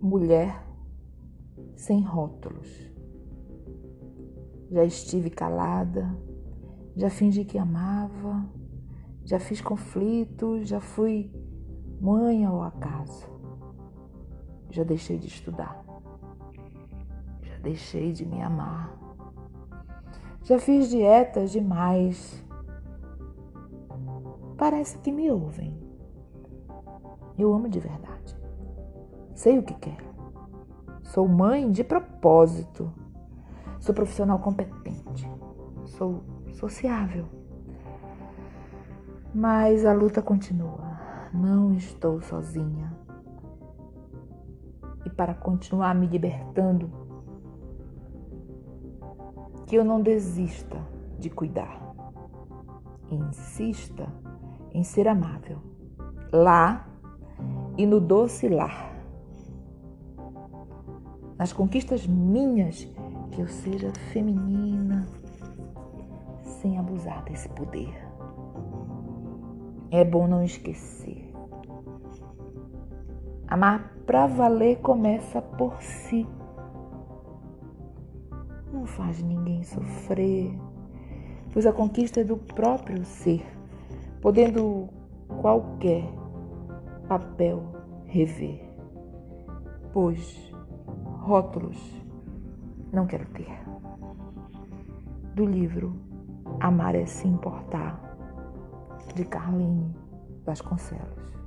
mulher sem rótulos. Já estive calada, já fingi que amava, já fiz conflitos, já fui mãe ao acaso. Já deixei de estudar. Já deixei de me amar. Já fiz dietas demais. Parece que me ouvem. Eu amo de verdade. Sei o que quero. Sou mãe de propósito. Sou profissional competente. Sou sociável. Mas a luta continua. Não estou sozinha. E para continuar me libertando, que eu não desista de cuidar. Insista em ser amável, lá e no doce lar. Nas conquistas minhas, que eu seja feminina, sem abusar desse poder. É bom não esquecer. Amar pra valer começa por si. Não faz ninguém sofrer, pois a conquista é do próprio ser, podendo qualquer papel rever. Pois rótulos não quero ter. Do livro Amar é se importar, de Carline Vasconcelos.